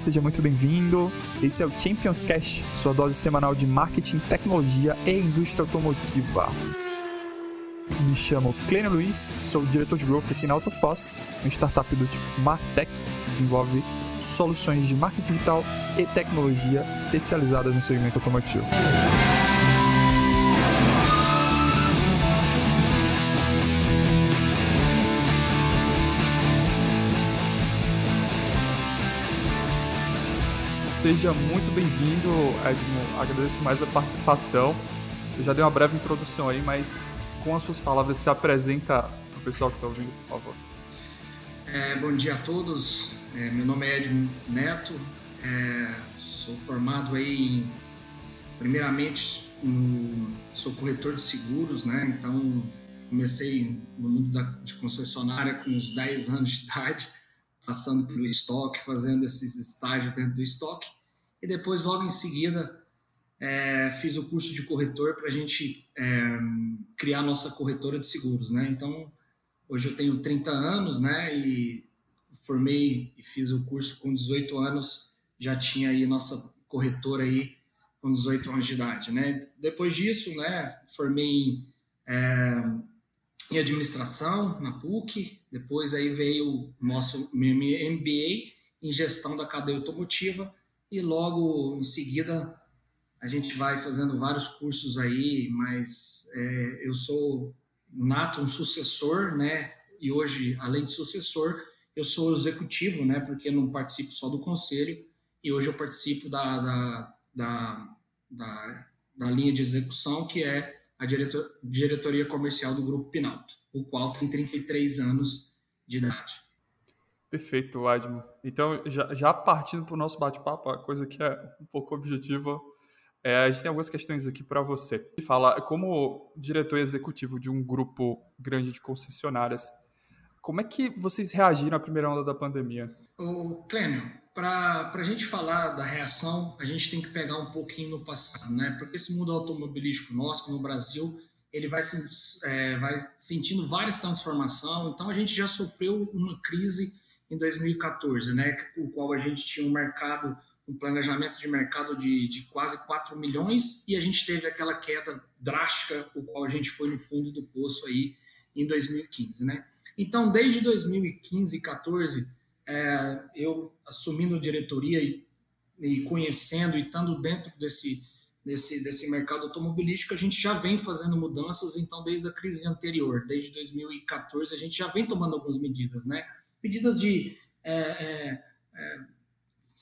seja muito bem-vindo. Esse é o Champions Cash, sua dose semanal de marketing, tecnologia e indústria automotiva. Me chamo Clênio Luiz, sou diretor de growth aqui na Autofoss, uma startup do tipo Martech, que desenvolve soluções de marketing digital e tecnologia especializadas no segmento automotivo. Seja muito bem-vindo, Edmo. Agradeço mais a participação. Eu já dei uma breve introdução aí, mas com as suas palavras, se apresenta para o pessoal que está ouvindo, por favor. É, bom dia a todos. É, meu nome é Edmo Neto. É, sou formado aí, em, primeiramente, no, sou corretor de seguros, né? Então, comecei no mundo da, de concessionária com uns 10 anos de idade, passando pelo estoque, fazendo esses estágios dentro do estoque. E depois, logo em seguida, é, fiz o curso de corretor para a gente é, criar nossa corretora de seguros, né? Então, hoje eu tenho 30 anos, né? E formei e fiz o curso com 18 anos, já tinha aí nossa corretora aí com 18 anos de idade, né? Depois disso, né? Formei é, em administração na PUC, depois aí veio o nosso MBA em gestão da cadeia automotiva e logo em seguida a gente vai fazendo vários cursos aí, mas é, eu sou nato um sucessor, né? E hoje, além de sucessor, eu sou executivo, né? Porque não participo só do conselho e hoje eu participo da, da, da, da, da linha de execução, que é a diretor, diretoria comercial do Grupo Pinalto, o qual tem 33 anos de idade. Perfeito, Admo. Então, já, já partindo para o nosso bate-papo, a coisa que é um pouco objetiva é, a gente tem algumas questões aqui para você. Fala, como diretor executivo de um grupo grande de concessionárias, como é que vocês reagiram à primeira onda da pandemia? O Clênio, para a gente falar da reação, a gente tem que pegar um pouquinho no passado, né? Porque esse mundo automobilístico nosso, no Brasil, ele vai, é, vai sentindo várias transformações. Então, a gente já sofreu uma crise em 2014, né? O qual a gente tinha um mercado um planejamento de mercado de, de quase 4 milhões e a gente teve aquela queda drástica, o qual a gente foi no fundo do poço aí em 2015, né? Então, desde 2015 e 14, é, eu assumindo diretoria e, e conhecendo e estando dentro desse, desse, desse mercado automobilístico, a gente já vem fazendo mudanças, então, desde a crise anterior, desde 2014, a gente já vem tomando algumas medidas, né? Medidas de é, é, é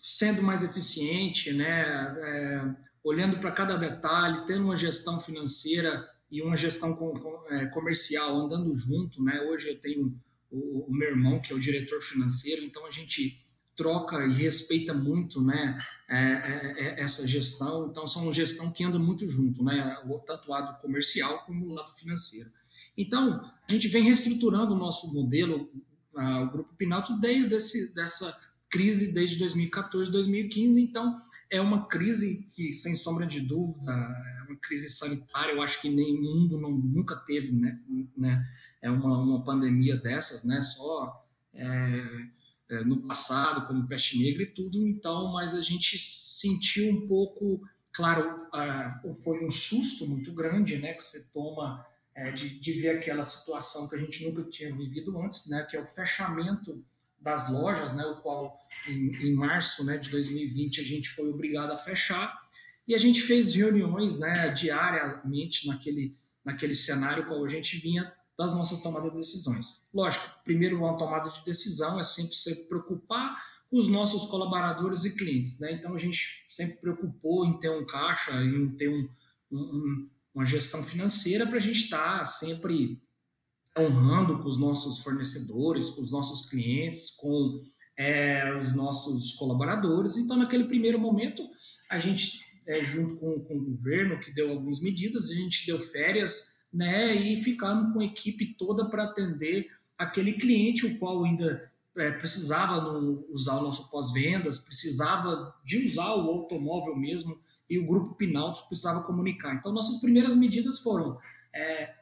sendo mais eficiente, né? É, olhando para cada detalhe, tendo uma gestão financeira e uma gestão com, com, é, comercial andando junto, né? Hoje eu tenho o, o, meu irmão que é o diretor financeiro, então a gente troca e respeita muito, né? É, é, é essa gestão, então são uma gestão que anda muito junto, né? Tanto o lado comercial como o lado financeiro. Então a gente vem reestruturando o nosso modelo, o grupo Pinalto desde esse, dessa crise desde 2014, 2015, então é uma crise que, sem sombra de dúvida, é uma crise sanitária, eu acho que nem mundo não, nunca teve, né, né, é uma, uma pandemia dessas, né, só é, é, no passado, como peste negra e tudo, então, mas a gente sentiu um pouco, claro, foi um susto muito grande, né, que você toma é, de, de ver aquela situação que a gente nunca tinha vivido antes, né, que é o fechamento das lojas, né, o qual em, em, março né, de 2020 a gente foi obrigado a fechar e a gente fez reuniões né, diariamente naquele, naquele cenário qual a gente vinha das nossas tomadas de decisões. Lógico, primeiro uma tomada de decisão é sempre se preocupar com os nossos colaboradores e clientes, né? Então a gente sempre preocupou em ter um caixa, em ter um, um, uma gestão financeira para a gente estar tá sempre honrando com os nossos fornecedores, com os nossos clientes, com é, os nossos colaboradores. Então, naquele primeiro momento, a gente, é, junto com, com, o governo, que deu algumas medidas, a gente deu férias né, e ficamos com a equipe toda para atender aquele cliente, o qual ainda é, precisava no, usar o nosso pós-vendas, precisava de usar o automóvel mesmo, e o grupo Pinalto precisava comunicar. Então, nossas primeiras medidas foram é,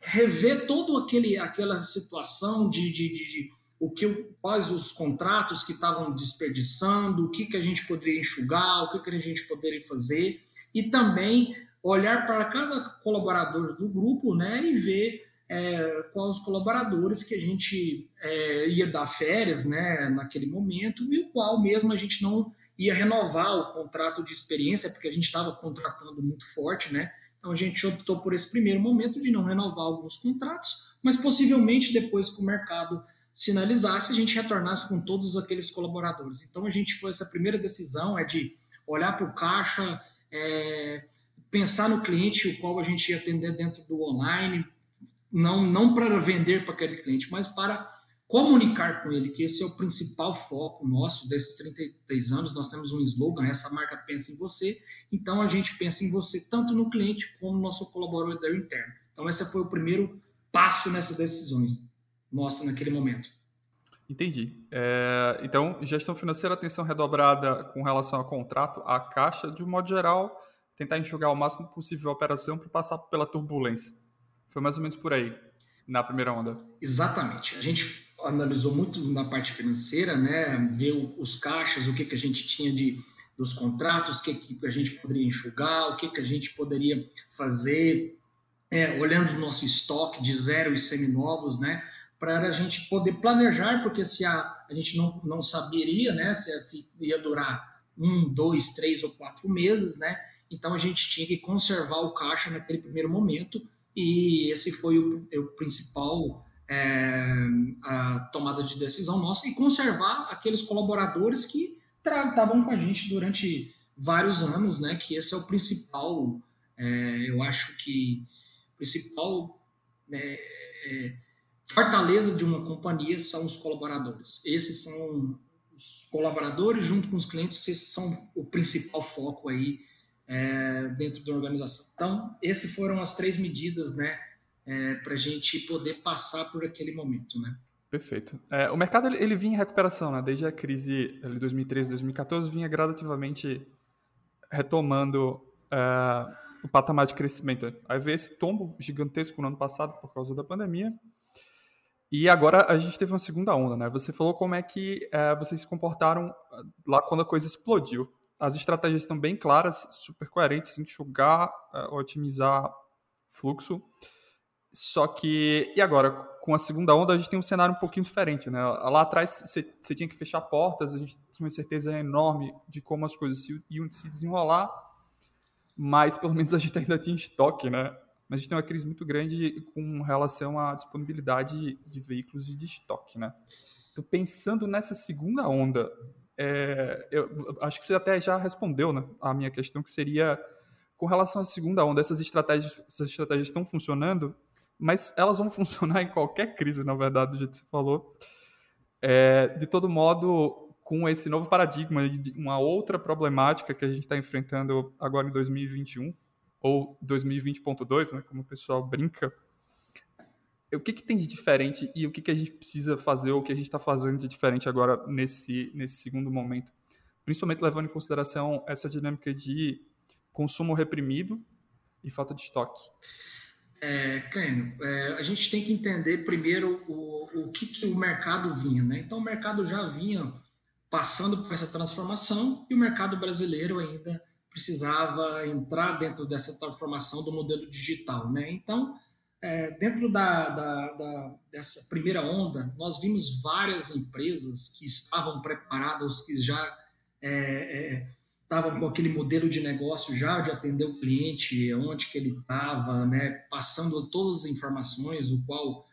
rever toda aquela situação de, de, de, o que, quais os contratos que estavam desperdiçando, o que, que a gente poderia enxugar, o que, que a gente poderia fazer, e também olhar para cada colaborador do grupo né, e ver é, quais os colaboradores que a gente é, ia dar férias né, naquele momento e o qual mesmo a gente não ia renovar o contrato de experiência, porque a gente estava contratando muito forte, né? Então a gente optou por esse primeiro momento de não renovar alguns contratos, mas possivelmente depois que o mercado sinalizasse, a gente retornasse com todos aqueles colaboradores. Então a gente foi essa primeira decisão é de olhar para o caixa, é, pensar no cliente o qual a gente ia atender dentro do online, não não para vender para aquele cliente, mas para comunicar com ele, que esse é o principal foco nosso desses 33 anos. Nós temos um slogan, essa marca pensa em você. Então a gente pensa em você tanto no cliente como no nosso colaborador interno. Então esse foi o primeiro passo nessas decisões nossa naquele momento. Entendi. É, então, gestão financeira, atenção redobrada com relação ao contrato, a caixa, de um modo geral, tentar enxugar o máximo possível a operação para passar pela turbulência. Foi mais ou menos por aí, na primeira onda. Exatamente. A gente analisou muito na parte financeira, né? Ver os caixas, o que, que a gente tinha de dos contratos, o que, que a gente poderia enxugar, o que, que a gente poderia fazer, é, olhando o nosso estoque de zero e seminovos, né? Para a gente poder planejar, porque se a, a gente não, não saberia né, se ia durar um, dois, três ou quatro meses, né? Então a gente tinha que conservar o caixa naquele primeiro momento e esse foi o, o principal é, a tomada de decisão nossa e conservar aqueles colaboradores que estavam com a gente durante vários anos, né? Que esse é o principal, é, eu acho que principal é, é fortaleza de uma companhia são os colaboradores. Esses são os colaboradores junto com os clientes, esses são o principal foco aí é, dentro da organização. Então, essas foram as três medidas, né, é, para a gente poder passar por aquele momento, né. Perfeito. É, o mercado ele, ele, vinha em recuperação, né? Desde a crise de 2013, 2014, vinha gradativamente retomando é, o patamar de crescimento. Aí veio esse tombo gigantesco no ano passado por causa da pandemia. E agora a gente teve uma segunda onda, né? Você falou como é que é, vocês se comportaram ah, lá quando a coisa explodiu. As estratégias estão bem claras, super coerentes, enxugar, é, otimizar fluxo. Só que, e agora? Com a segunda onda, a gente tem um cenário um pouquinho diferente, né? Lá atrás, você tinha que fechar portas, a gente tinha uma certeza enorme de como as coisas iam se desenrolar, mas pelo menos a gente ainda tinha estoque, né? Mas a gente tem uma crise muito grande com relação à disponibilidade de veículos de estoque, né? Então, pensando nessa segunda onda, é, eu acho que você até já respondeu né, a minha questão, que seria com relação à segunda onda, essas estratégias, essas estratégias estão funcionando, mas elas vão funcionar em qualquer crise, na verdade, do jeito que você falou. É, de todo modo, com esse novo paradigma, uma outra problemática que a gente está enfrentando agora em 2021, ou 2020.2, né, como o pessoal brinca, o que, que tem de diferente e o que, que a gente precisa fazer ou o que a gente está fazendo de diferente agora nesse, nesse segundo momento? Principalmente levando em consideração essa dinâmica de consumo reprimido e falta de estoque. É, Clênio, é, a gente tem que entender primeiro o, o que, que o mercado vinha. Né? Então, o mercado já vinha passando por essa transformação e o mercado brasileiro ainda precisava entrar dentro dessa transformação do modelo digital. Né? Então, é, dentro da, da, da, dessa primeira onda, nós vimos várias empresas que estavam preparadas, que já é, é, estavam com aquele modelo de negócio já de atender o cliente, onde que ele estava, né, passando todas as informações, o qual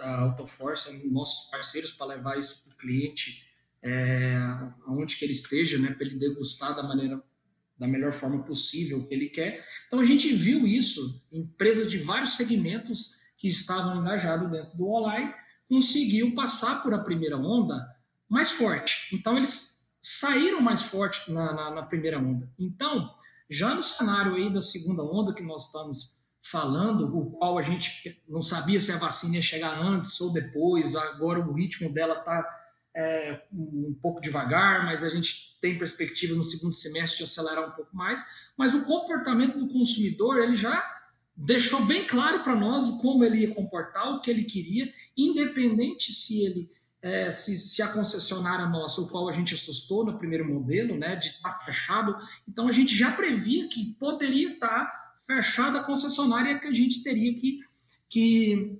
a Autoforce nossos parceiros para levar isso para o cliente, é, onde que ele esteja, né, para ele degustar da maneira da melhor forma possível o que ele quer. Então a gente viu isso, empresas de vários segmentos que estavam engajados dentro do online conseguiu passar por a primeira onda mais forte. Então eles saíram mais forte na, na, na primeira onda. Então, já no cenário aí da segunda onda que nós estamos falando, o qual a gente não sabia se a vacina ia chegar antes ou depois, agora o ritmo dela está é, um pouco devagar, mas a gente tem perspectiva no segundo semestre de acelerar um pouco mais. Mas o comportamento do consumidor ele já deixou bem claro para nós como ele ia comportar, o que ele queria, independente se ele é, se, se, a concessionária nossa, o qual a gente assustou no primeiro modelo, né, de estar tá fechado, então a gente já previa que poderia estar tá fechada a concessionária que a gente teria que, que,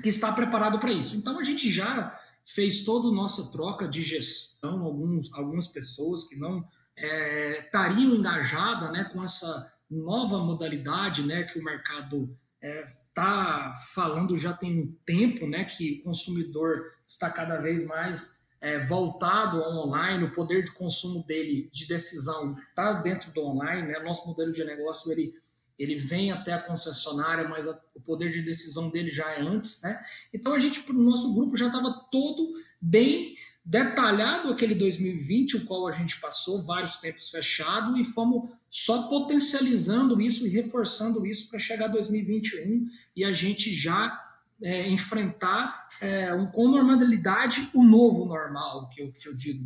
que estar preparado para isso. Então a gente já fez toda a nossa troca de gestão, alguns, algumas pessoas que não é, estariam engajadas né, com essa nova modalidade né, que o mercado é, está falando já tem um tempo, né, que o consumidor está cada vez mais é, voltado ao online, o poder de consumo dele, de decisão, está dentro do online, né, nosso modelo de negócio, ele, ele vem até a concessionária, mas a, o poder de decisão dele já é antes, né, então a gente, o nosso grupo já estava todo bem detalhado aquele 2020, o qual a gente passou vários tempos fechado e fomos só potencializando isso e reforçando isso para chegar 2021 e a gente já é, enfrentar é, um, com normalidade o novo normal, que eu, que eu, digo,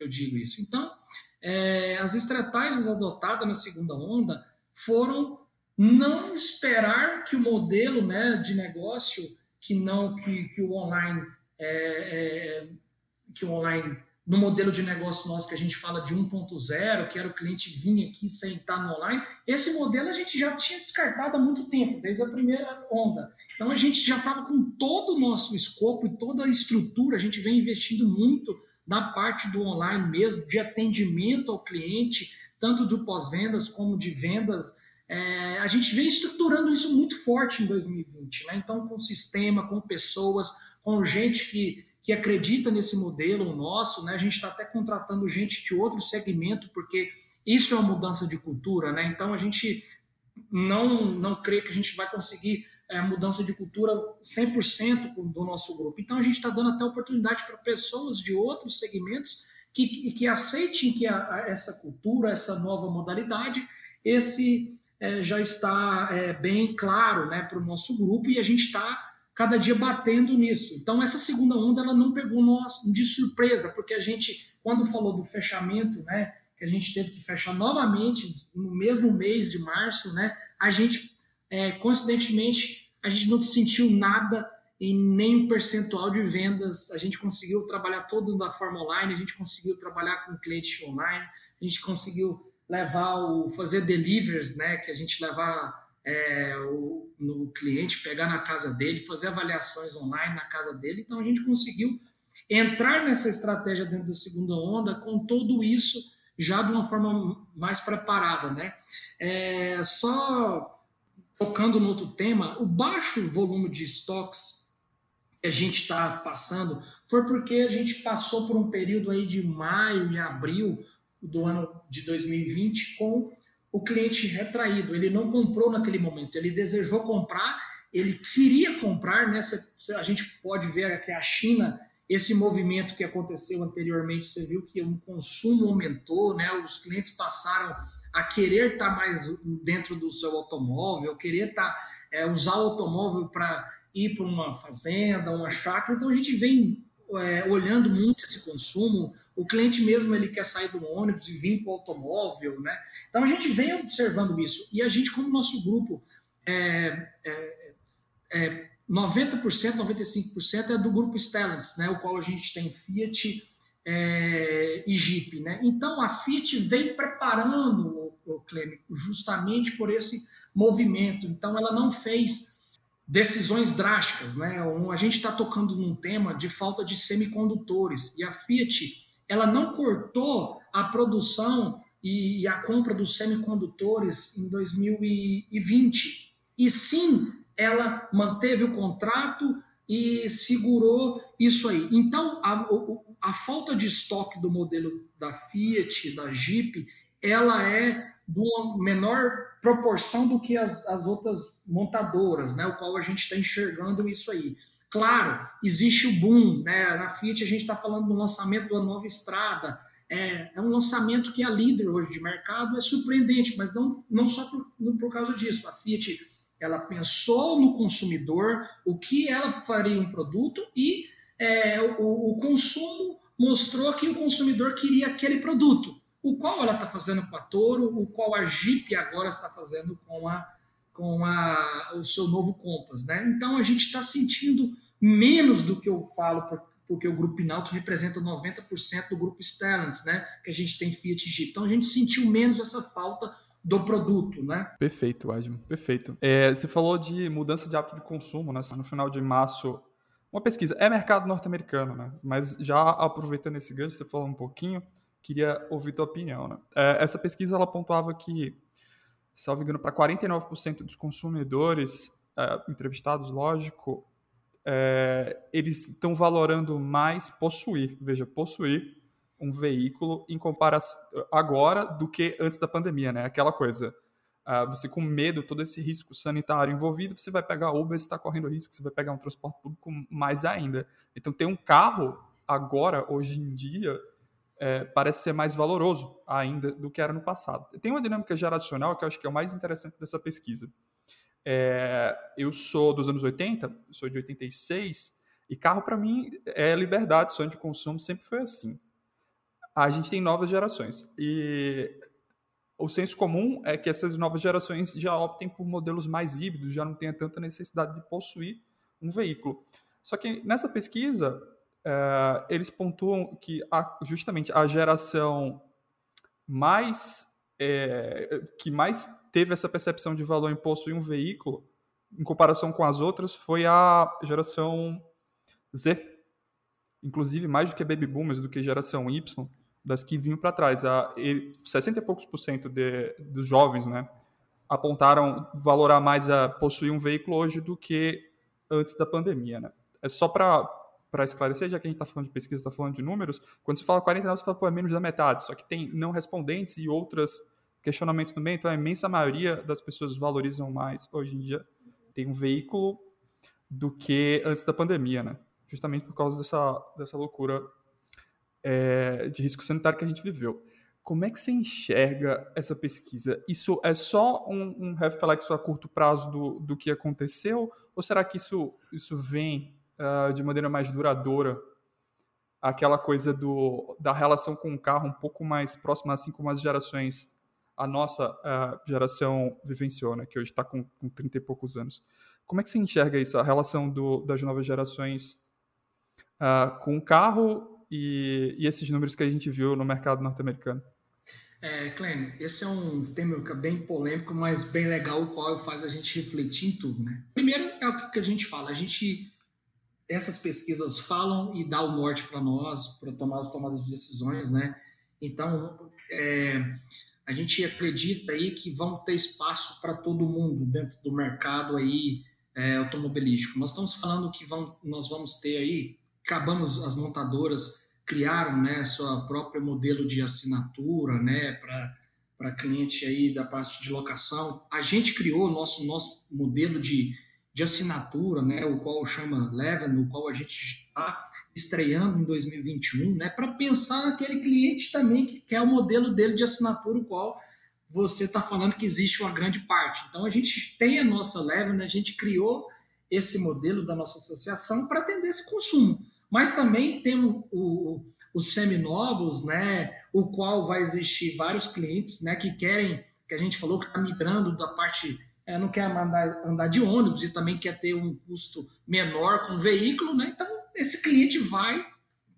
eu digo isso. Então, é, as estratégias adotadas na segunda onda foram não esperar que o modelo né, de negócio que não que, que o online é, é que o online, no modelo de negócio nosso que a gente fala de 1.0, que era o cliente vir aqui sentar no online, esse modelo a gente já tinha descartado há muito tempo, desde a primeira onda. Então a gente já estava com todo o nosso escopo e toda a estrutura, a gente vem investindo muito na parte do online mesmo, de atendimento ao cliente, tanto de pós-vendas como de vendas. É, a gente vem estruturando isso muito forte em 2020, né? Então, com sistema, com pessoas, com gente que que acredita nesse modelo nosso, né? A gente está até contratando gente de outro segmento, porque isso é uma mudança de cultura, né? Então a gente não, não crê que a gente vai conseguir é, mudança de cultura 100% do nosso grupo. Então a gente está dando até oportunidade para pessoas de outros segmentos que, que, aceitem que a, a, essa cultura, essa nova modalidade, esse é, já está é, bem claro né, para o nosso grupo e a gente está cada dia batendo nisso. Então, essa segunda onda ela não pegou nós de surpresa, porque a gente, quando falou do fechamento, né, que a gente teve que fechar novamente no mesmo mês de março, né, a gente, é, coincidentemente, a gente não sentiu nada em nenhum percentual de vendas. A gente conseguiu trabalhar todo da forma online, a gente conseguiu trabalhar com cliente online, a gente conseguiu levar o fazer deliveries, né, que a gente levar é, o, no cliente, pegar na casa dele, fazer avaliações online na casa dele. Então a gente conseguiu entrar nessa estratégia dentro da segunda onda com tudo isso já de uma forma mais preparada, né? É, só tocando no outro tema, o baixo volume de estoques que a gente está passando foi porque a gente passou por um período aí de maio e abril do ano de 2020 com o cliente retraído, ele não comprou naquele momento, ele desejou comprar, ele queria comprar, né? a gente pode ver que a China, esse movimento que aconteceu anteriormente, você viu que o consumo aumentou, né? Os clientes passaram a querer estar mais dentro do seu automóvel, querer estar, é, usar o automóvel para ir para uma fazenda, uma chácara. Então a gente vem é, olhando muito esse consumo, o cliente mesmo ele quer sair do ônibus e vir para o automóvel, né? Então a gente vem observando isso e a gente, como nosso grupo, é, é, é 90%, 95% é do grupo Stellantis, né? O qual a gente tem Fiat é, e Jeep, né? Então a Fiat vem preparando o, o clínico justamente por esse movimento. Então ela não fez decisões drásticas, né? A gente está tocando num tema de falta de semicondutores e a Fiat ela não cortou a produção e a compra dos semicondutores em 2020. E sim, ela manteve o contrato e segurou isso aí. Então, a, a falta de estoque do modelo da Fiat, da Jeep, ela é de uma menor proporção do que as, as outras montadoras, né? O qual a gente está enxergando isso aí. Claro, existe o boom, né? Na Fiat a gente está falando do lançamento da nova estrada. É, é, um lançamento que a líder hoje de mercado é surpreendente, mas não, não só por, por causa disso. A Fiat ela pensou no consumidor, o que ela faria um produto e é, o, o, consumo mostrou que o consumidor queria aquele produto, o qual ela está fazendo com a Toro, o qual a Jeep agora está fazendo com a com a, o seu novo Compass, né? Então a gente está sentindo menos do que eu falo por, porque o grupo Pinalto representa 90% do grupo Stellantis, né? Que a gente tem Fiat Jeep. Então a gente sentiu menos essa falta do produto, né? Perfeito, Admo, perfeito. É, você falou de mudança de hábito de consumo, né? No final de março, uma pesquisa, é mercado norte-americano, né? Mas já aproveitando esse gancho, você falou um pouquinho, queria ouvir tua opinião, né? É, essa pesquisa, ela pontuava que, salvo engano, para 49% dos consumidores é, entrevistados, lógico, é, eles estão valorando mais possuir, veja, possuir um veículo em comparação agora do que antes da pandemia, né? Aquela coisa, uh, você com medo, todo esse risco sanitário envolvido, você vai pegar Uber, você está correndo risco, você vai pegar um transporte público mais ainda. Então, ter um carro agora, hoje em dia, é, parece ser mais valoroso ainda do que era no passado. Tem uma dinâmica geracional que eu acho que é o mais interessante dessa pesquisa. É, eu sou dos anos 80, sou de 86, e carro para mim é liberdade, sonho de consumo sempre foi assim a gente tem novas gerações. E o senso comum é que essas novas gerações já optem por modelos mais híbridos, já não tenha tanta necessidade de possuir um veículo. Só que nessa pesquisa, é, eles pontuam que a, justamente a geração mais é, que mais teve essa percepção de valor em possuir um veículo, em comparação com as outras, foi a geração Z. Inclusive, mais do que baby boomers, do que geração Y, das que vinham para trás. A, 60 e poucos por cento de, dos jovens né, apontaram valorar mais a possuir um veículo hoje do que antes da pandemia. Né? É só para para esclarecer, já que a gente está falando de pesquisa, está falando de números, quando você fala 49, você fala, pô, é menos da metade, só que tem não respondentes e outros questionamentos no meio, então a imensa maioria das pessoas valorizam mais, hoje em dia, tem um veículo do que antes da pandemia, né? Justamente por causa dessa, dessa loucura é, de risco sanitário que a gente viveu. Como é que você enxerga essa pesquisa? Isso é só um, um reflexo a curto prazo do, do que aconteceu? Ou será que isso, isso vem uh, de maneira mais duradoura? Aquela coisa do, da relação com o carro um pouco mais próxima, assim como as gerações, a nossa geração vivenciou, né, que hoje está com, com 30 e poucos anos. Como é que você enxerga isso, a relação do, das novas gerações uh, com o carro e, e esses números que a gente viu no mercado norte-americano? É, Clem, esse é um tema bem polêmico, mas bem legal, o qual faz a gente refletir em tudo, né? Primeiro é o que a gente fala, a gente essas pesquisas falam e dá o norte para nós para tomar as tomadas de decisões, né? Então, é, a gente acredita aí que vão ter espaço para todo mundo dentro do mercado aí é, automobilístico. Nós estamos falando que vão, nós vamos ter aí, acabamos as montadoras criaram né, sua própria modelo de assinatura né, para cliente aí da parte de locação. A gente criou nosso nosso modelo de, de assinatura, né, o qual chama Leven, o qual a gente está estreando em 2021, né, para pensar naquele cliente também que quer o modelo dele de assinatura, o qual você está falando que existe uma grande parte. Então a gente tem a nossa Leven, a gente criou esse modelo da nossa associação para atender esse consumo. Mas também tem o, o, os seminovos, né, o qual vai existir vários clientes né, que querem, que a gente falou que está migrando da parte, é, não quer andar, andar de ônibus e também quer ter um custo menor com o veículo, né? Então, esse cliente vai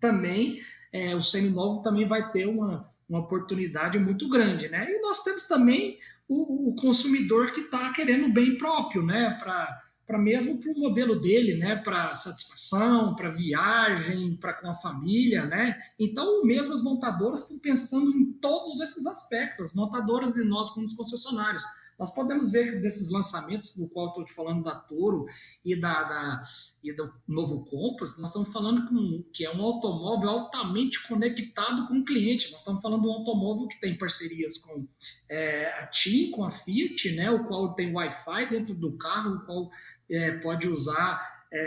também, é, o seminovo também vai ter uma, uma oportunidade muito grande, né? E nós temos também o, o consumidor que está querendo bem próprio, né? Para para mesmo para o modelo dele, né, para satisfação, para viagem, para com a família, né? Então, mesmo as montadoras estão pensando em todos esses aspectos, montadoras e nós como os concessionários. Nós podemos ver desses lançamentos, do qual estou te falando da Toro e, da, da, e do novo Compass, nós estamos falando com, que é um automóvel altamente conectado com o cliente. Nós estamos falando de um automóvel que tem parcerias com é, a TIM, com a Fiat, né, o qual tem Wi-Fi dentro do carro, o qual é, pode usar é,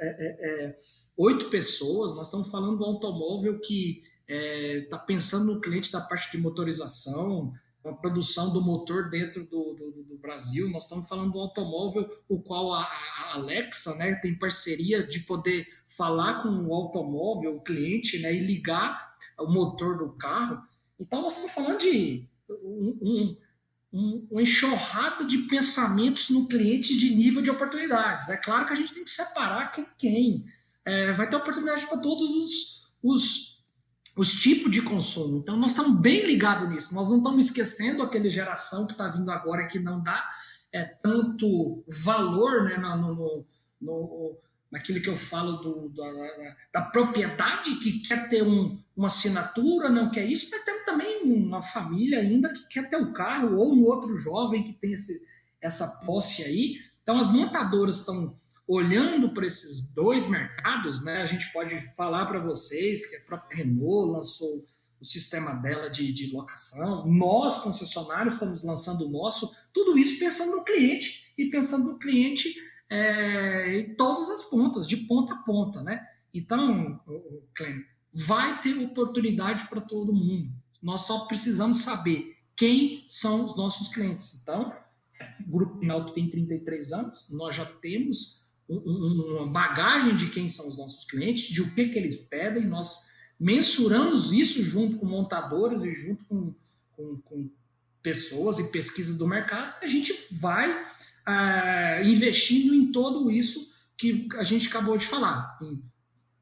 é, é, oito pessoas. Nós estamos falando de um automóvel que está pensando no cliente da parte de motorização, a produção do motor dentro do, do, do, Brasil. Nós estamos falando do automóvel, o qual a, a, Alexa né, tem parceria de poder falar com o automóvel, o cliente, né, e ligar o motor do carro. Então, nós estamos falando de um, um, um, uma enxurrada de pensamentos no cliente de nível de oportunidades. É claro que a gente tem que separar quem, quem é, vai ter oportunidade para todos os, os, os tipos de consumo. Então, nós estamos bem ligados nisso. Nós não estamos esquecendo aquela geração que está vindo agora que não dá é, tanto valor né, no, no, no, naquilo que eu falo do, da, da, propriedade, que quer ter um, uma assinatura, não quer isso, mas tem também uma família ainda que quer ter o um carro, ou um outro jovem que tem esse, essa posse aí. Então, as montadoras estão olhando para esses dois mercados, né? A gente pode falar para vocês que a própria Renault lançou o sistema dela de, de locação, nós, concessionários, estamos lançando o nosso, tudo isso pensando no cliente e pensando no cliente é, em todas as pontas, de ponta a ponta, né? Então, Clem, vai ter oportunidade para todo mundo. Nós só precisamos saber quem são os nossos clientes. Então, o Grupo Pinalto tem 33 anos, nós já temos uma bagagem de quem são os nossos clientes, de o que, que eles pedem, nós mensuramos isso junto com montadoras e junto com, com, com pessoas e pesquisas do mercado, a gente vai é, investindo em todo isso que a gente acabou de falar, em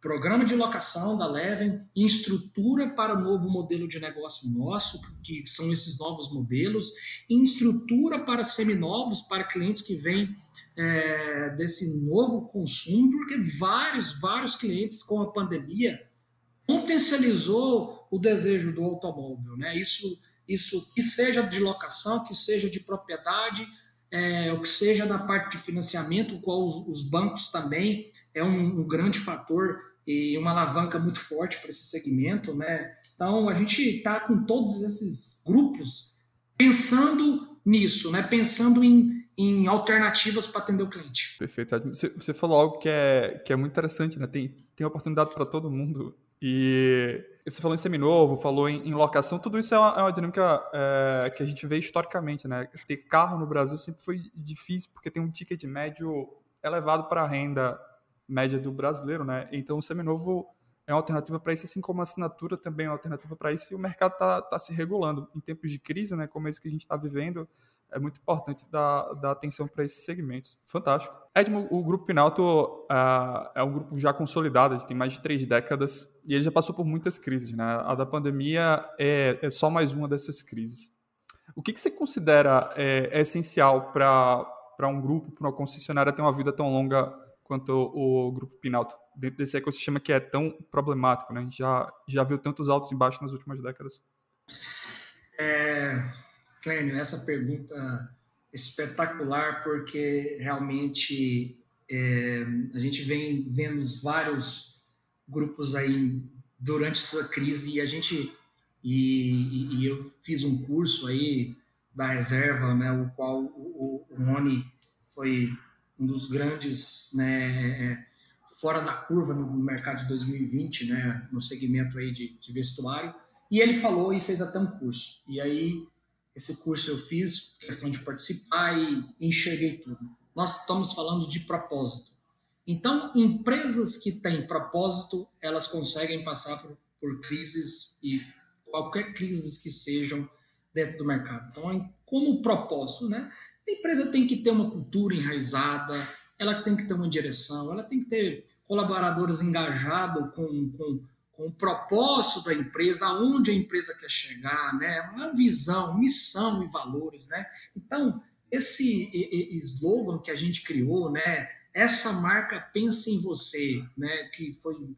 programa de locação da Leven, estrutura para o novo modelo de negócio nosso, que são esses novos modelos, estrutura para seminovos, para clientes que vêm é, desse novo consumo, porque vários, vários clientes com a pandemia potencializou o desejo do automóvel, né? Isso, isso que seja de locação, que seja de propriedade, é, o que seja da parte de financiamento, qual os, os bancos também é um, um, grande fator e uma alavanca muito forte para esse segmento, né? Então a gente está com todos esses grupos pensando nisso, né? Pensando em, em alternativas para atender o cliente. Perfeito. Você, você falou algo que é, que é muito interessante, né? Tem, tem oportunidade para todo mundo e você falou em seminovo, falou em, em locação, tudo isso é uma, é uma dinâmica é, que a gente vê historicamente, né? Ter carro no Brasil sempre foi difícil, porque tem um ticket médio elevado para a renda média do brasileiro, né? Então o seminovo é uma alternativa para isso, assim como a assinatura também é uma alternativa para isso, e o mercado está tá se regulando. Em tempos de crise, né, como esse que a gente está vivendo, é muito importante dar, dar atenção para esses segmentos. Fantástico. Edmo, o Grupo Pinalto uh, é um grupo já consolidado, tem mais de três décadas, e ele já passou por muitas crises. Né? A da pandemia é, é só mais uma dessas crises. O que, que você considera é, é essencial para um grupo, para uma concessionária ter uma vida tão longa quanto o, Grupo Pinalto, dentro desse ecossistema que é tão problemático? Né? A gente já, já viu tantos altos e baixos nas últimas décadas. É, Clênio, essa pergunta espetacular, porque realmente é, a gente vem vendo vários grupos aí durante essa crise e a gente e, e, e eu fiz um curso aí da reserva, né, o qual o, o Rony foi um dos grandes, né, é, fora da curva no mercado de 2020, né, no segmento aí de, de vestuário, e ele falou e fez até um curso. E aí esse curso eu fiz, questão de participar e enxerguei tudo. Nós estamos falando de propósito. Então, empresas que têm propósito, elas conseguem passar por, por crises e qualquer crises que sejam dentro do mercado. Então, como propósito, né? A empresa tem que ter uma cultura enraizada, ela tem que ter uma direção, ela tem que ter colaboradores engajados com, com com o propósito da empresa, aonde a empresa quer chegar, né? Uma visão, missão e valores, né? Então, esse slogan que a gente criou, né? Essa marca pensa em você, né? Que foi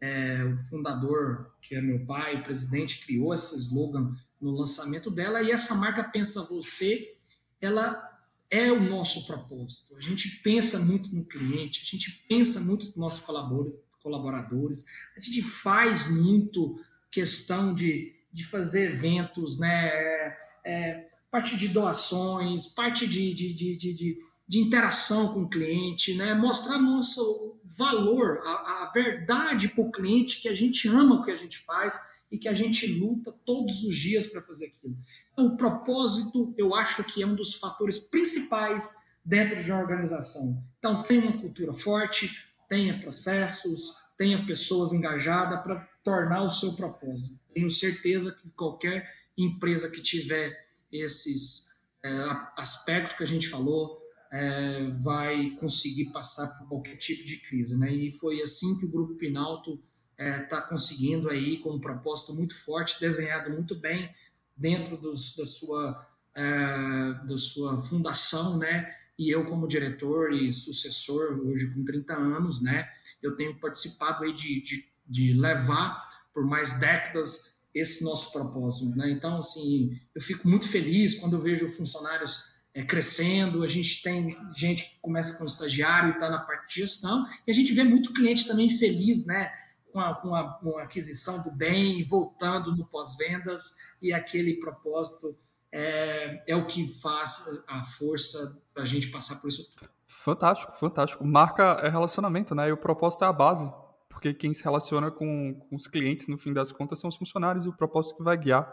é, o fundador, que é meu pai, presidente, criou esse slogan no lançamento dela e essa marca pensa você, ela é o nosso propósito. A gente pensa muito no cliente, a gente pensa muito no nosso colaborador, colaboradores. A gente faz muito questão de, de fazer eventos, né? É, é parte de doações, parte de, de, de, de, de interação com o cliente, né? mostrar nosso valor, a, a verdade para o cliente, que a gente ama o que a gente faz e que a gente luta todos os dias para fazer aquilo. Então, o propósito, eu acho que é um dos fatores principais dentro de uma organização. Então, tem uma cultura forte, tenha processos, tenha pessoas engajadas para tornar o seu propósito. Tenho certeza que qualquer empresa que tiver esses é, aspectos que a gente falou, é, vai conseguir passar por qualquer tipo de crise, né? E foi assim que o Grupo Pinalto está é, tá conseguindo aí, com um propósito muito forte, desenhado muito bem dentro dos, da, sua, é, da sua fundação, né? E eu, como diretor e sucessor, hoje com 30 anos, né? Eu tenho participado aí de, de, de levar por mais décadas esse nosso propósito, né? Então, assim, eu fico muito feliz quando eu vejo funcionários é, crescendo, a gente tem gente que começa como estagiário e está na parte de gestão, e a gente vê muito cliente também feliz, né? Com a, com a, com a aquisição do bem, voltando no pós-vendas, e aquele propósito é, é o que faz a força para a gente passar por isso tudo. Fantástico, fantástico. Marca é relacionamento, né? E o propósito é a base, porque quem se relaciona com, com os clientes, no fim das contas, são os funcionários e o propósito que vai guiar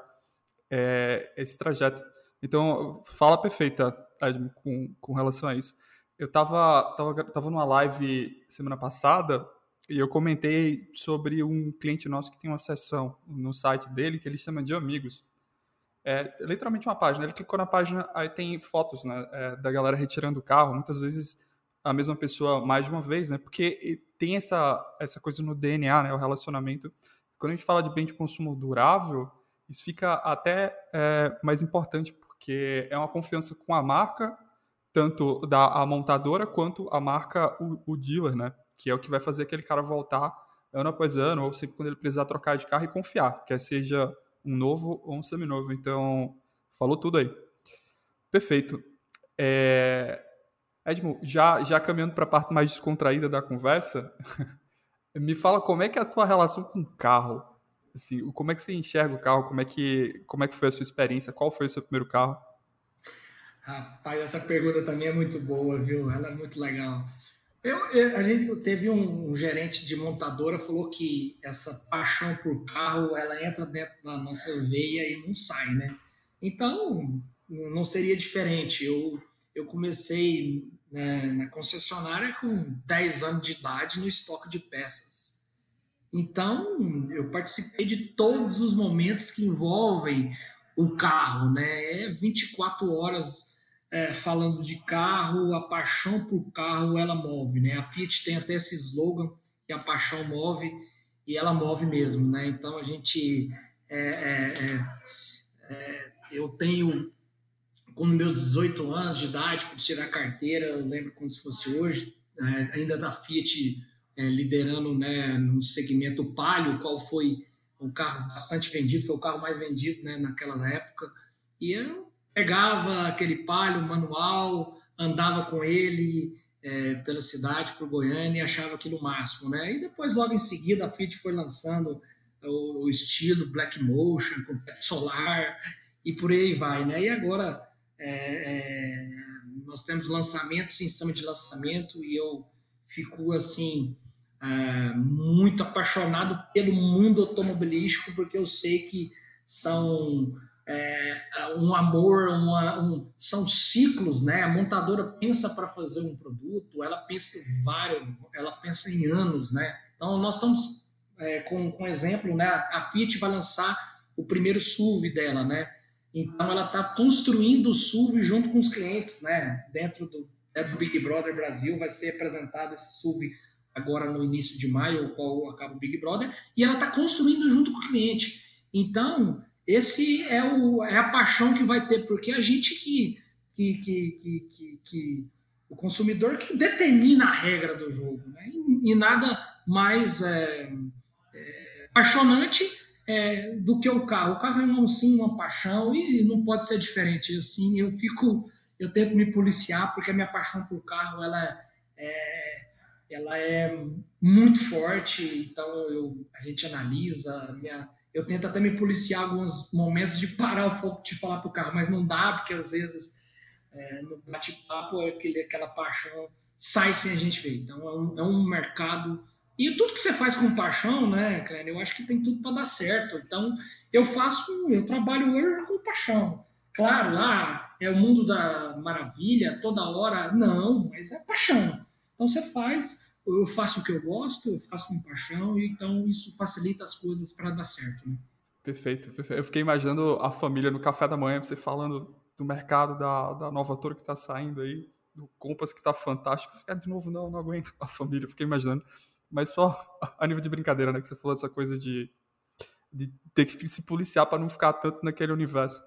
é, esse trajeto. Então, fala perfeita, Edmo, com, com relação a isso. Eu estava tava, tava numa live semana passada e eu comentei sobre um cliente nosso que tem uma seção no site dele que ele chama de amigos. É literalmente uma página. Ele clicou na página, aí tem fotos né, é, da galera retirando o carro. Muitas vezes a mesma pessoa mais de uma vez, né? Porque tem essa, essa coisa no DNA, né? O relacionamento. Quando a gente fala de bem de consumo durável, isso fica até é, mais importante porque é uma confiança com a marca, tanto da a montadora quanto a marca, o, o dealer, né? Que é o que vai fazer aquele cara voltar ano após ano, ou sempre quando ele precisar trocar de carro e confiar, quer seja um novo ou um seminovo. Então, falou tudo aí. Perfeito. É... Edmo, já, já caminhando para a parte mais descontraída da conversa, me fala como é que é a tua relação com o carro? Assim, como é que você enxerga o carro? Como é que, como é que foi a sua experiência? Qual foi o seu primeiro carro? Rapaz, essa pergunta também é muito boa, viu? Ela é muito legal. Eu, eu, a gente teve um, um, gerente de montadora falou que essa paixão por carro ela entra dentro da nossa veia e não sai, né? Então não seria diferente. Eu, eu comecei né, na concessionária com 10 anos de idade no estoque de peças. Então eu participei de todos os momentos que envolvem o carro, né? É 24 horas é, falando de carro, a paixão por carro ela move, né? A Fiat tem até esse slogan que a paixão move e ela move mesmo, né? Então a gente, é, é, é, é eu tenho com meus 18 anos de idade para tirar carteira, eu lembro como se fosse hoje, é, ainda da Fiat liderando, né, no segmento Palio, qual foi um carro bastante vendido, foi o carro mais vendido, né, naquela época. E eu pegava aquele palio manual, andava com ele é, pela cidade para Goiânia e achava aquilo máximo, né? E depois, logo em seguida, a Fiat foi lançando o, o estilo Black Motion, com solar e por aí vai, né? E agora é, é, nós temos lançamentos em cima de lançamento e eu fico assim é, muito apaixonado pelo mundo automobilístico porque eu sei que são é, um amor, uma, um, são ciclos, né? A montadora pensa para fazer um produto, ela pensa em vários, ela pensa em anos, né? Então nós estamos é, com, com exemplo, né? A Fiat vai lançar o primeiro SUV dela, né? Então ela está construindo o SUV junto com os clientes, né? Dentro do, é do Big Brother Brasil vai ser apresentado esse SUV agora no início de maio, o qual acaba o Big Brother, e ela está construindo junto com o cliente. Então esse é, o, é a paixão que vai ter, porque a gente que, que, que, que, que o consumidor que determina a regra do jogo, né? e, e, nada mais é, é, apaixonante é, do que o carro. O carro é um sim, uma paixão e não pode ser diferente. Assim, eu fico, eu tento me policiar porque a minha paixão por carro ela é, ela é muito forte. Então eu, a gente analisa minha eu tento até me policiar alguns momentos de parar o foco de falar para o carro, mas não dá, porque às vezes é, no bate-papo aquele, aquela paixão sai sem a gente ver. Então é um, é um mercado. E tudo que você faz com paixão, né, cara, eu acho que tem tudo para dar certo. Então eu faço, eu trabalho hoje com paixão. Claro, lá é o mundo da maravilha, toda hora. Não, mas é paixão. Então você faz eu faço o que eu gosto, eu faço com paixão, e então isso facilita as coisas para dar certo. Né? Perfeito, perfeito. Eu fiquei imaginando a família no café da manhã, você falando do mercado da, da nova tour que está saindo aí. do Compass que tá fantástico. Ficar de novo, não, não aguento a família, fiquei imaginando. Mas só a nível de brincadeira, né? Que você falou essa coisa de, de ter que se policiar para não ficar tanto naquele universo.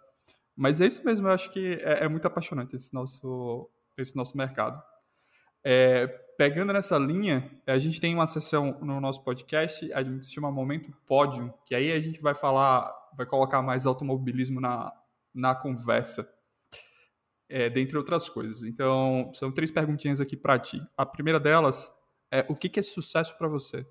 Mas é isso mesmo, eu acho que é, é muito apaixonante esse nosso, esse nosso mercado. É, pegando nessa linha, a gente tem uma sessão no nosso podcast que se chama Momento Pódio, que aí a gente vai falar, vai colocar mais automobilismo na, na conversa, é, dentre outras coisas. Então, são três perguntinhas aqui para ti. A primeira delas é: o que, que é sucesso para você?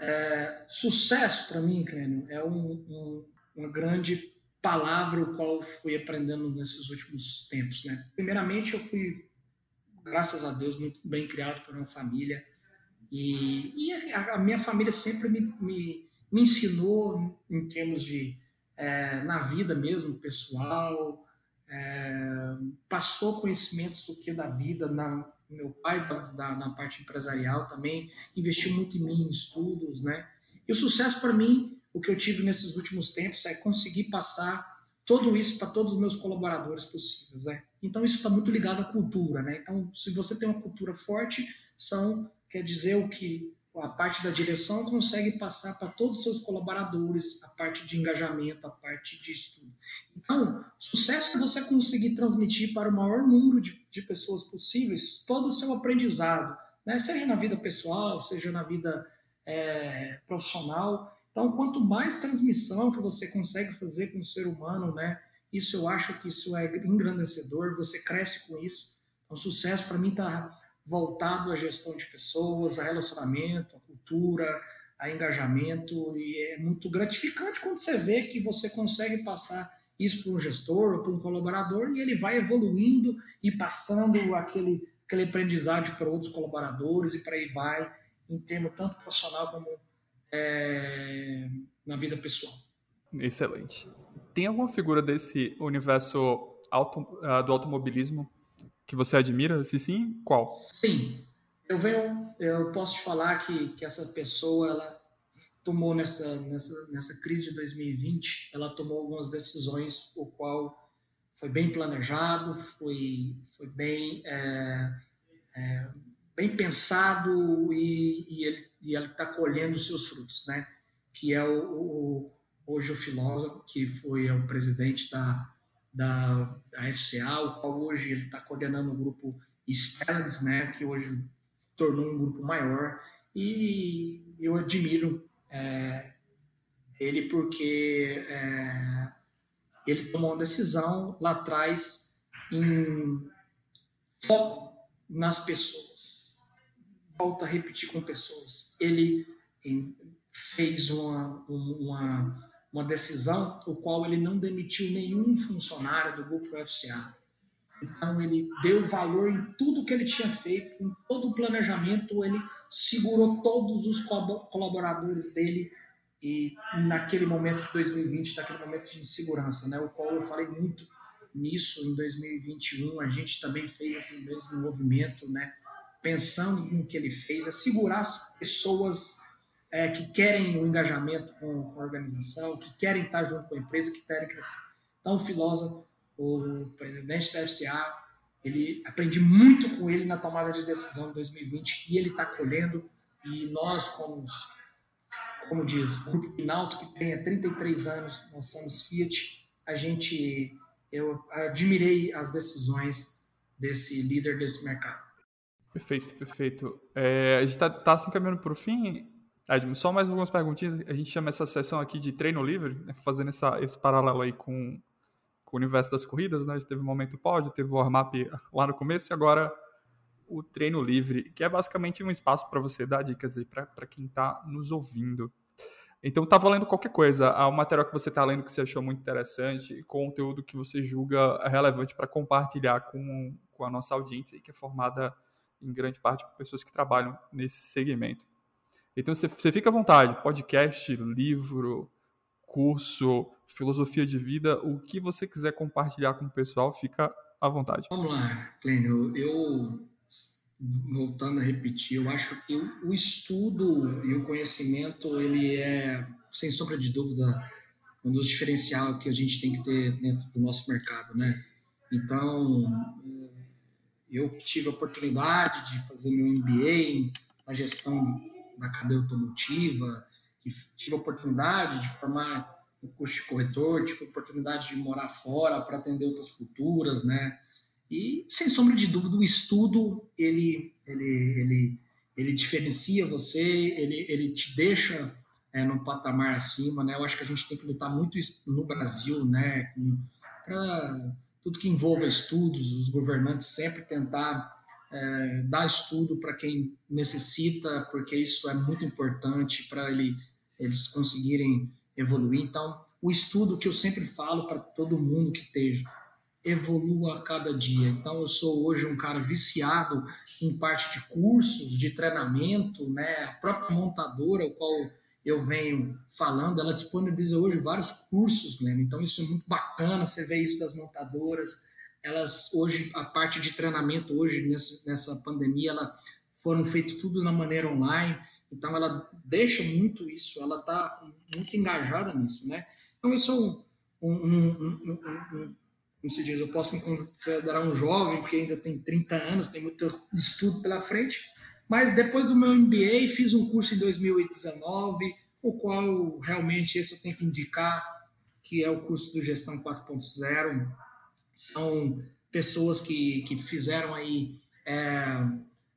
É, sucesso para mim, Clênio, é um, um, uma grande palavra o qual fui aprendendo nesses últimos tempos. Né? Primeiramente, eu fui graças a Deus, muito bem criado por uma família. E, e a, a, minha família sempre me, me, me ensinou em termos de, é, na vida mesmo, pessoal, é, passou conhecimentos do que da vida, na, meu pai da, da, na parte empresarial também investiu muito em mim, em estudos, né? E o sucesso para mim, o que eu tive nesses últimos tempos é conseguir passar tudo isso para todos os meus colaboradores possíveis, né? Então isso está muito ligado à cultura, né? Então se você tem uma cultura forte, são quer dizer o que a parte da direção consegue passar para todos os seus colaboradores, a parte de engajamento, a parte de estudo. Então, sucesso é você conseguir transmitir para o maior número de, de pessoas possíveis todo o seu aprendizado, né? seja na vida pessoal, seja na vida é, profissional. Então, quanto mais transmissão que você consegue fazer com o ser humano, né? Isso eu acho que isso é engrandecedor, você cresce com isso. Então, sucesso para mim está voltado à gestão de pessoas, a relacionamento, a cultura, a engajamento, e é muito gratificante quando você vê que você consegue passar isso para um gestor ou para um colaborador e ele vai evoluindo e passando aquele, aquele aprendizado para outros colaboradores e para aí vai, em termos tanto profissional como é, na vida pessoal. Excelente. Tem alguma figura desse universo auto, uh, do automobilismo que você admira? Se sim, qual? Sim. Eu venho, eu posso te falar que, que essa pessoa ela tomou nessa, nessa, nessa crise de 2020, ela tomou algumas decisões, o qual foi bem planejado, foi, foi bem, é, é, bem pensado e, e ele e ele está colhendo seus frutos, né? Que é o, o, hoje o filósofo que foi o presidente da, da, da FCA, o qual hoje ele está coordenando o grupo Stellantis, né? Que hoje tornou um grupo maior e eu admiro é, ele porque é, ele tomou uma decisão lá atrás em foco nas pessoas volto a repetir com pessoas. Ele fez uma, uma, uma decisão o qual ele não demitiu nenhum funcionário do grupo FCA. Então ele deu valor em tudo que ele tinha feito, em todo o planejamento, ele segurou todos os colaboradores dele e naquele momento de 2020, naquele momento de insegurança, né, o qual eu falei muito nisso em 2021, a gente também fez esse mesmo movimento, né, pensando no que ele fez, é segurar as pessoas é, que querem o um engajamento com, a organização, que querem estar junto com a empresa, que querem crescer. Então, filósofo, o presidente da FCA, ele aprendi muito com ele na tomada de decisão de 2020 e ele está colhendo. E nós, como, como diz, o Grupo Pinalto, que tem 33 anos, nós somos Fiat, a gente, eu admirei as decisões desse líder desse mercado. Perfeito, perfeito. É, a gente está tá assim caminhando para o fim. Edmo, só mais algumas perguntinhas. A gente chama essa sessão aqui de treino livre, né, fazendo essa, esse paralelo aí com, com o universo das corridas. Né? A gente teve o um momento pódio, teve o warm-up lá no começo e agora o treino livre, que é basicamente um espaço para você dar dicas aí para quem está nos ouvindo. Então tá valendo qualquer coisa, há um material que você está lendo que você achou muito interessante, conteúdo que você julga relevante para compartilhar com, com a nossa audiência, que é formada em grande parte por pessoas que trabalham nesse segmento. Então você, fica à vontade, podcast, livro, curso, filosofia de vida, o que você quiser compartilhar com o pessoal, fica à vontade. Vamos lá, Clênio. Eu, voltando a repetir, eu acho que o estudo e o conhecimento, ele é, sem sombra de dúvida, um dos diferenciais que a gente tem que ter dentro do nosso mercado, né? Então, eu tive a oportunidade de fazer meu MBA na gestão da cadeia automotiva, tive a oportunidade de formar o curso de corretor, tive a oportunidade de morar fora para atender outras culturas, né? E, sem sombra de dúvida, o estudo, ele, ele, ele, ele diferencia você, ele, ele te deixa é, num patamar acima, né? Eu acho que a gente tem que lutar muito no Brasil, né? Para tudo que envolva estudos, os governantes sempre tentar é, dar estudo para quem necessita, porque isso é muito importante para ele, eles conseguirem evoluir. Então, o estudo que eu sempre falo para todo mundo que esteja, evolua a cada dia. Então, eu sou hoje um cara viciado em parte de cursos, de treinamento, né? A própria montadora, o qual eu venho falando, ela disponibiliza hoje vários cursos, Glenn. Então, isso é muito bacana, você vê isso das montadoras. Elas, hoje, a parte de treinamento, hoje, nessa, nessa pandemia, ela foram feitos tudo na maneira online. Então, ela deixa muito isso, ela está muito engajada nisso, né? Então, isso é um, um, um, um como se diz, eu posso me considerar um jovem, porque ainda tem 30 anos, tem muito estudo pela frente, mas depois do meu MBA, fiz um curso em 2019, o qual realmente esse eu tenho que indicar, que é o curso do Gestão 4.0. São pessoas que, que fizeram aí é,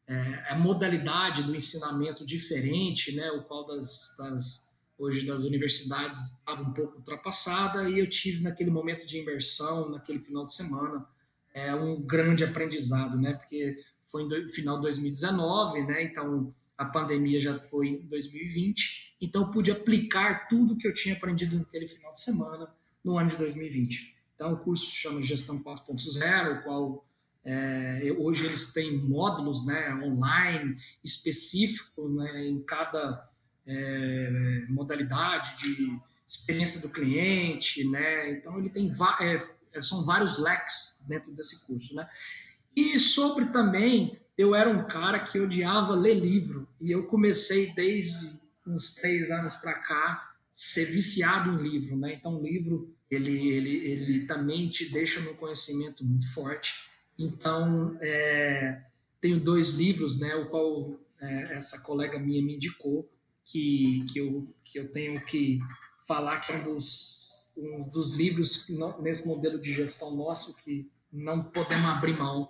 é, a modalidade do ensinamento diferente, né, o qual das, das hoje das universidades estava um pouco ultrapassada e eu tive naquele momento de imersão, naquele final de semana, é um grande aprendizado, né? Porque foi no final de 2019, né? Então a pandemia já foi em 2020, então eu pude aplicar tudo que eu tinha aprendido naquele final de semana no ano de 2020. Então o curso se chama Gestão 4.0, o qual é, hoje eles têm módulos né, online específicos né, em cada é, modalidade de experiência do cliente, né? Então ele tem é, são vários leques dentro desse curso, né? E sobre também, eu era um cara que odiava ler livro e eu comecei desde uns três anos para cá ser viciado em livro, né? Então o livro ele ele ele também te deixa no conhecimento muito forte. Então é, tenho dois livros, né? O qual é, essa colega minha me indicou que, que, eu, que eu tenho que falar que é um dos, um dos livros nesse modelo de gestão nosso que não podemos abrir mão,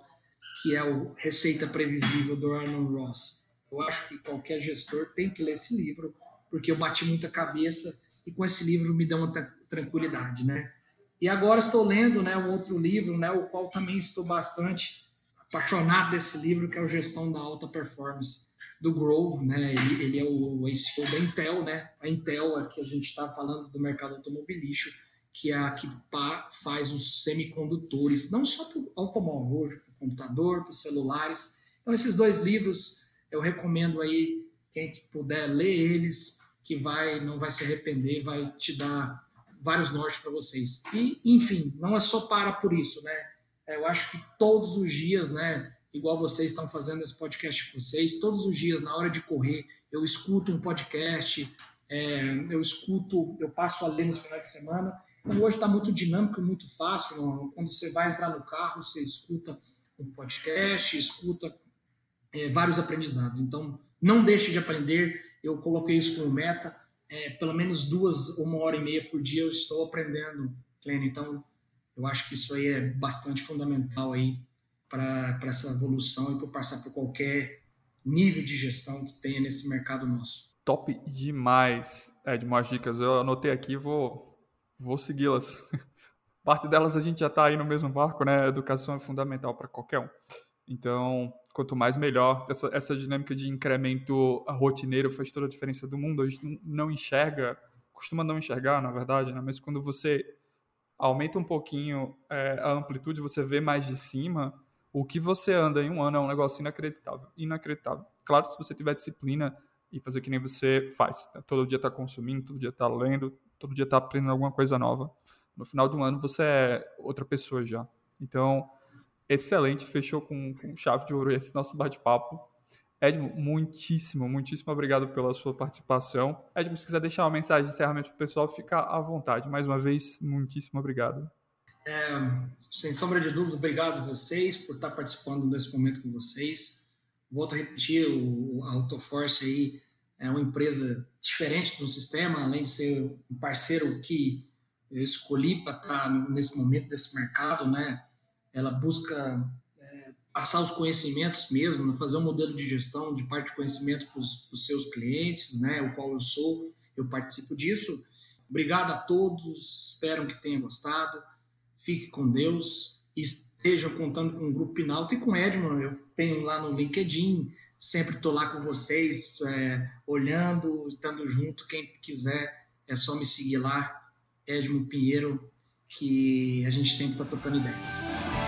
que é o Receita Previsível do Arnon Ross. Eu acho que qualquer gestor tem que ler esse livro, porque eu bati muita cabeça e com esse livro me deu uma tranquilidade, né? E agora estou lendo, né, um outro livro, né, o qual também estou bastante apaixonado desse livro, que é o Gestão da Alta Performance do Grove, né? Ele, ele é o, CEO da Intel, né? A Intel, aqui a gente está falando do mercado automobilístico, que é a que faz os semicondutores, não só para o automóvel, o computador, para os celulares. Então, esses dois livros eu recomendo aí, quem puder ler eles, que vai não vai se arrepender, vai te dar vários nortes para vocês. E, enfim, não é só para por isso, né? Eu acho que todos os dias, né? igual vocês estão fazendo esse podcast com vocês. Todos os dias, na hora de correr, eu escuto um podcast, é, eu escuto, eu passo a ler nos finais de semana. Então, hoje está muito dinâmico, muito fácil. Quando você vai entrar no carro, você escuta um podcast, escuta é, vários aprendizados. Então, não deixe de aprender. Eu coloquei isso como meta. É, pelo menos duas, uma hora e meia por dia eu estou aprendendo, Pleno. Então, eu acho que isso aí é bastante fundamental aí para essa evolução e para passar por qualquer nível de gestão que tenha nesse mercado nosso. Top demais, Ed, umas dicas. Eu anotei aqui vou, vou segui-las. Parte delas a gente já está aí no mesmo barco, né? educação é fundamental para qualquer um. Então, quanto mais melhor. Essa, essa dinâmica de incremento rotineiro faz toda a diferença do mundo. A gente não enxerga, costuma não enxergar, na verdade, né? mas quando você aumenta um pouquinho é, a amplitude, você vê mais de cima, o que você anda em um ano é um negócio inacreditável. Inacreditável. Claro, se você tiver disciplina e fazer que nem você faz. Né? Todo dia está consumindo, todo dia está lendo, todo dia está aprendendo alguma coisa nova. No final do ano você é outra pessoa já. Então, excelente. Fechou com, com chave de ouro esse nosso bate-papo. Edmo, muitíssimo, muitíssimo obrigado pela sua participação. Edmo, se quiser deixar uma mensagem de encerramento para o pessoal, fica à vontade. Mais uma vez, muitíssimo obrigado. É, sem sombra de dúvida, obrigado a vocês por estar participando desse momento com vocês. Volto a repetir, o, a Autoforce aí é uma empresa diferente do sistema, além de ser um parceiro que eu escolhi para estar nesse momento desse mercado, né? Ela busca é, passar os conhecimentos mesmo, né? fazer um modelo de gestão de parte de conhecimento para os seus clientes, né? O qual eu sou, eu participo disso. Obrigado a todos, espero que tenham gostado. Fique com Deus estejam contando com o Grupo Pinalto e com o Edmond. Eu tenho lá no LinkedIn, sempre estou lá com vocês, é, olhando, estando junto. Quem quiser, é só me seguir lá, Edmond Pinheiro, que a gente sempre está tocando ideias.